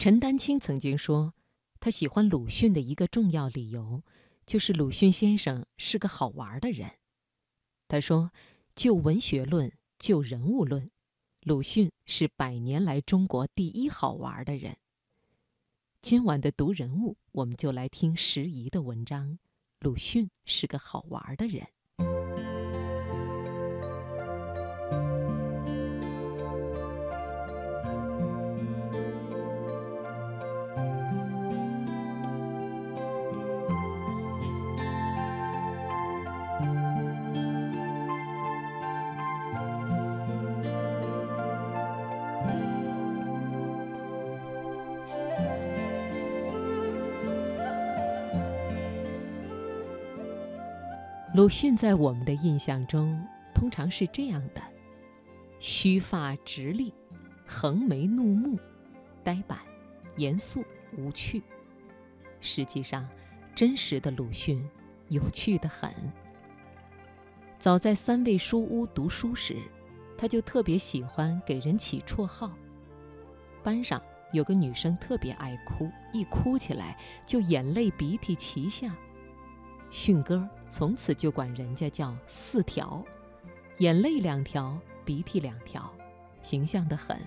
陈丹青曾经说，他喜欢鲁迅的一个重要理由，就是鲁迅先生是个好玩的人。他说：“就文学论，就人物论，鲁迅是百年来中国第一好玩的人。”今晚的读人物，我们就来听时宜的文章。鲁迅是个好玩的人。鲁迅在我们的印象中，通常是这样的：须发直立，横眉怒目，呆板、严肃、无趣。实际上，真实的鲁迅有趣的很。早在三味书屋读书时，他就特别喜欢给人起绰号。班上有个女生特别爱哭，一哭起来就眼泪鼻涕齐下。迅哥从此就管人家叫“四条”，眼泪两条，鼻涕两条，形象得很。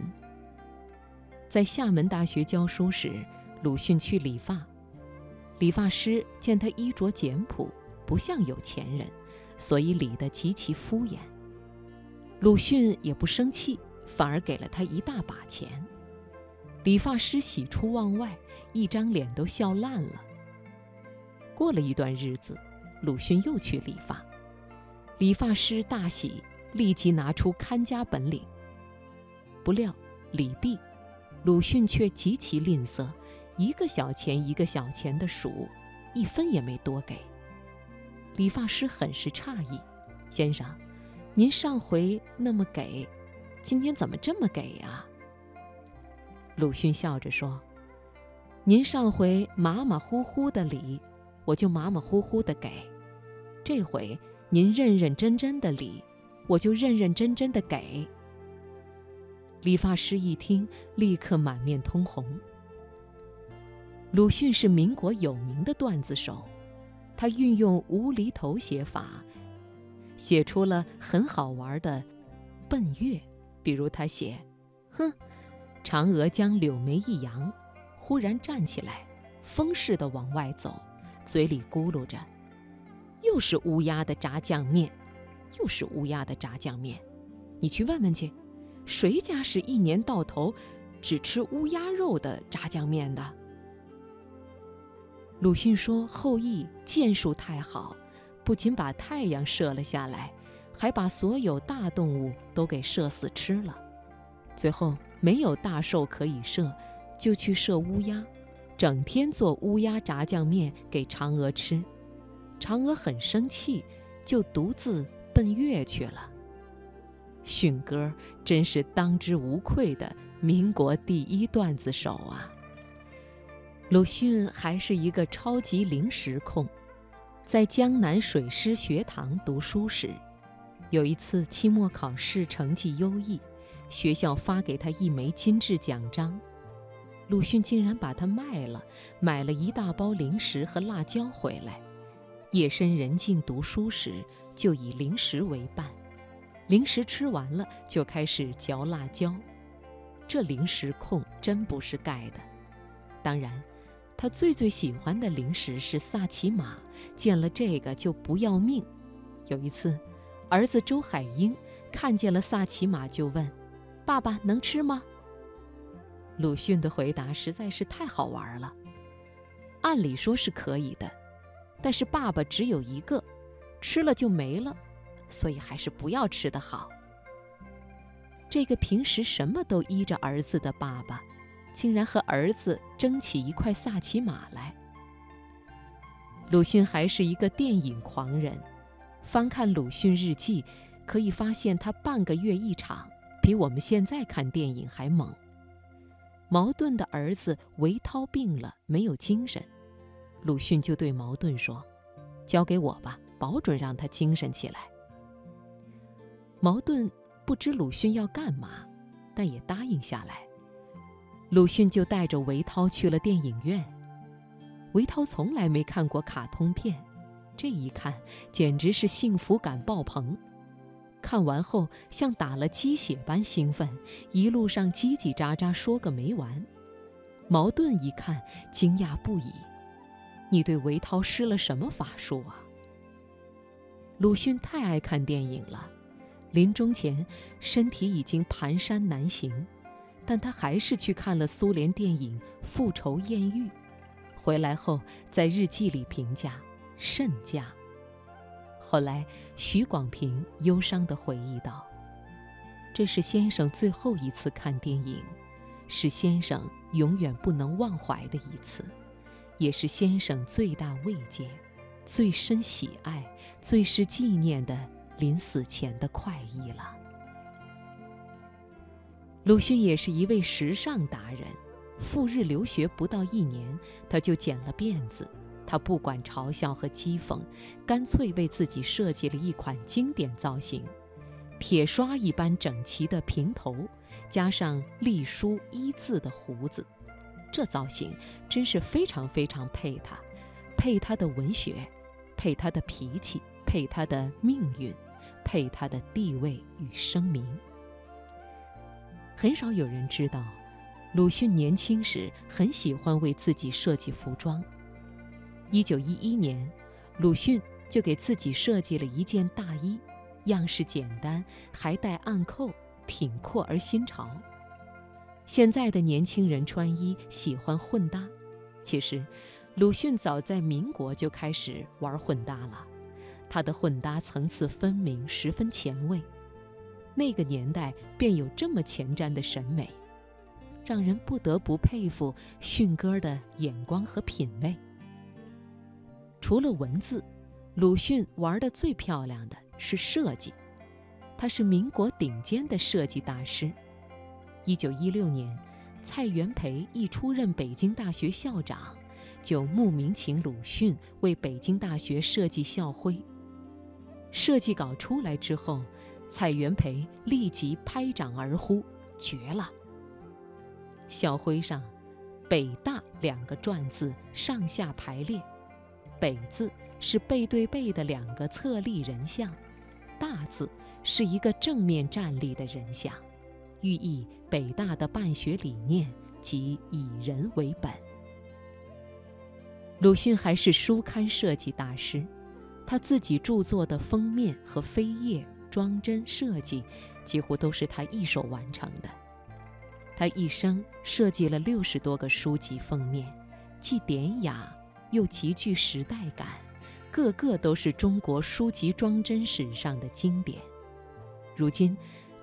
在厦门大学教书时，鲁迅去理发，理发师见他衣着简朴，不像有钱人，所以理得极其敷衍。鲁迅也不生气，反而给了他一大把钱。理发师喜出望外，一张脸都笑烂了。过了一段日子，鲁迅又去理发，理发师大喜，立即拿出看家本领。不料理毕，鲁迅却极其吝啬，一个小钱一个小钱的数，一分也没多给。理发师很是诧异：“先生，您上回那么给，今天怎么这么给呀？”鲁迅笑着说：“您上回马马虎虎的理。”我就马马虎虎的给，这回您认认真真的理，我就认认真真的给。理发师一听，立刻满面通红。鲁迅是民国有名的段子手，他运用无厘头写法，写出了很好玩的奔月。比如他写：“哼，嫦娥将柳眉一扬，忽然站起来，风似的往外走。”嘴里咕噜着：“又是乌鸦的炸酱面，又是乌鸦的炸酱面。你去问问去，谁家是一年到头只吃乌鸦肉的炸酱面的？”鲁迅说：“后羿箭术太好，不仅把太阳射了下来，还把所有大动物都给射死吃了。最后没有大兽可以射，就去射乌鸦。”整天做乌鸦炸酱面给嫦娥吃，嫦娥很生气，就独自奔月去了。迅哥真是当之无愧的民国第一段子手啊！鲁迅还是一个超级零食控，在江南水师学堂读书时，有一次期末考试成绩优异，学校发给他一枚金质奖章。鲁迅竟然把它卖了，买了一大包零食和辣椒回来。夜深人静读书时，就以零食为伴。零食吃完了，就开始嚼辣椒。这零食控真不是盖的。当然，他最最喜欢的零食是萨琪玛，见了这个就不要命。有一次，儿子周海婴看见了萨琪玛，就问：“爸爸能吃吗？”鲁迅的回答实在是太好玩了。按理说是可以的，但是爸爸只有一个，吃了就没了，所以还是不要吃的好。这个平时什么都依着儿子的爸爸，竟然和儿子争起一块萨琪玛来。鲁迅还是一个电影狂人，翻看鲁迅日记，可以发现他半个月一场，比我们现在看电影还猛。茅盾的儿子韦涛病了，没有精神，鲁迅就对茅盾说：“交给我吧，保准让他精神起来。”茅盾不知鲁迅要干嘛，但也答应下来。鲁迅就带着韦涛去了电影院。韦涛从来没看过卡通片，这一看简直是幸福感爆棚。看完后像打了鸡血般兴奋，一路上叽叽喳喳说个没完。茅盾一看，惊讶不已：“你对韦涛施了什么法术啊？”鲁迅太爱看电影了，临终前身体已经蹒跚难行，但他还是去看了苏联电影《复仇艳遇》。回来后，在日记里评价甚佳。后来，许广平忧伤地回忆道：“这是先生最后一次看电影，是先生永远不能忘怀的一次，也是先生最大慰藉、最深喜爱、最是纪念的临死前的快意了。”鲁迅也是一位时尚达人。赴日留学不到一年，他就剪了辫子。他不管嘲笑和讥讽，干脆为自己设计了一款经典造型：铁刷一般整齐的平头，加上隶书一字的胡子。这造型真是非常非常配他，配他的文学，配他的脾气，配他的命运，配他的地位与声名。很少有人知道。鲁迅年轻时很喜欢为自己设计服装。一九一一年，鲁迅就给自己设计了一件大衣，样式简单，还带暗扣，挺阔而新潮。现在的年轻人穿衣喜欢混搭，其实，鲁迅早在民国就开始玩混搭了。他的混搭层次分明，十分前卫。那个年代便有这么前瞻的审美。让人不得不佩服迅哥的眼光和品味。除了文字，鲁迅玩的最漂亮的是设计。他是民国顶尖的设计大师。一九一六年，蔡元培一出任北京大学校长，就慕名请鲁迅为北京大学设计校徽。设计稿出来之后，蔡元培立即拍掌而呼：“绝了！”校徽上，“北大”两个篆字上下排列，“北”字是背对背的两个侧立人像，“大”字是一个正面站立的人像，寓意北大的办学理念即以人为本。鲁迅还是书刊设计大师，他自己著作的封面和扉页装帧设计，几乎都是他一手完成的。他一生设计了六十多个书籍封面，既典雅又极具时代感，个个都是中国书籍装帧史上的经典。如今，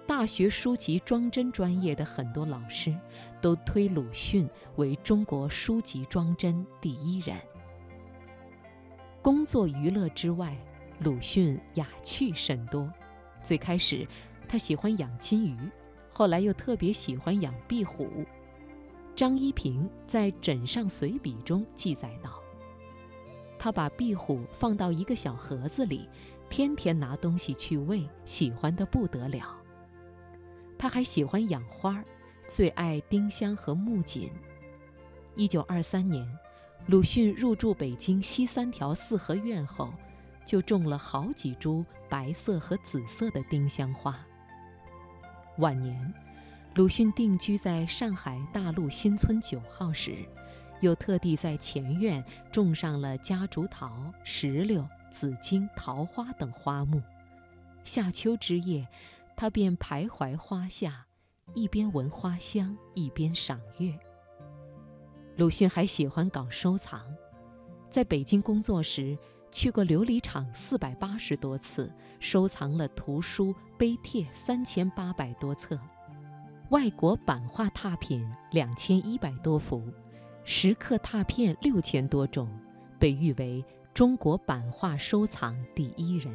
大学书籍装帧专业的很多老师都推鲁迅为中国书籍装帧第一人。工作娱乐之外，鲁迅雅趣甚多。最开始，他喜欢养金鱼。后来又特别喜欢养壁虎。张一平在《枕上随笔》中记载道：“他把壁虎放到一个小盒子里，天天拿东西去喂，喜欢得不得了。他还喜欢养花，最爱丁香和木槿。一九二三年，鲁迅入住北京西三条四合院后，就种了好几株白色和紫色的丁香花。”晚年，鲁迅定居在上海大陆新村九号时，又特地在前院种上了夹竹桃、石榴、紫荆、桃花等花木。夏秋之夜，他便徘徊花下，一边闻花香，一边赏月。鲁迅还喜欢搞收藏，在北京工作时。去过琉璃厂四百八十多次，收藏了图书、碑帖三千八百多册，外国版画拓品两千一百多幅，石刻拓片六千多种，被誉为中国版画收藏第一人。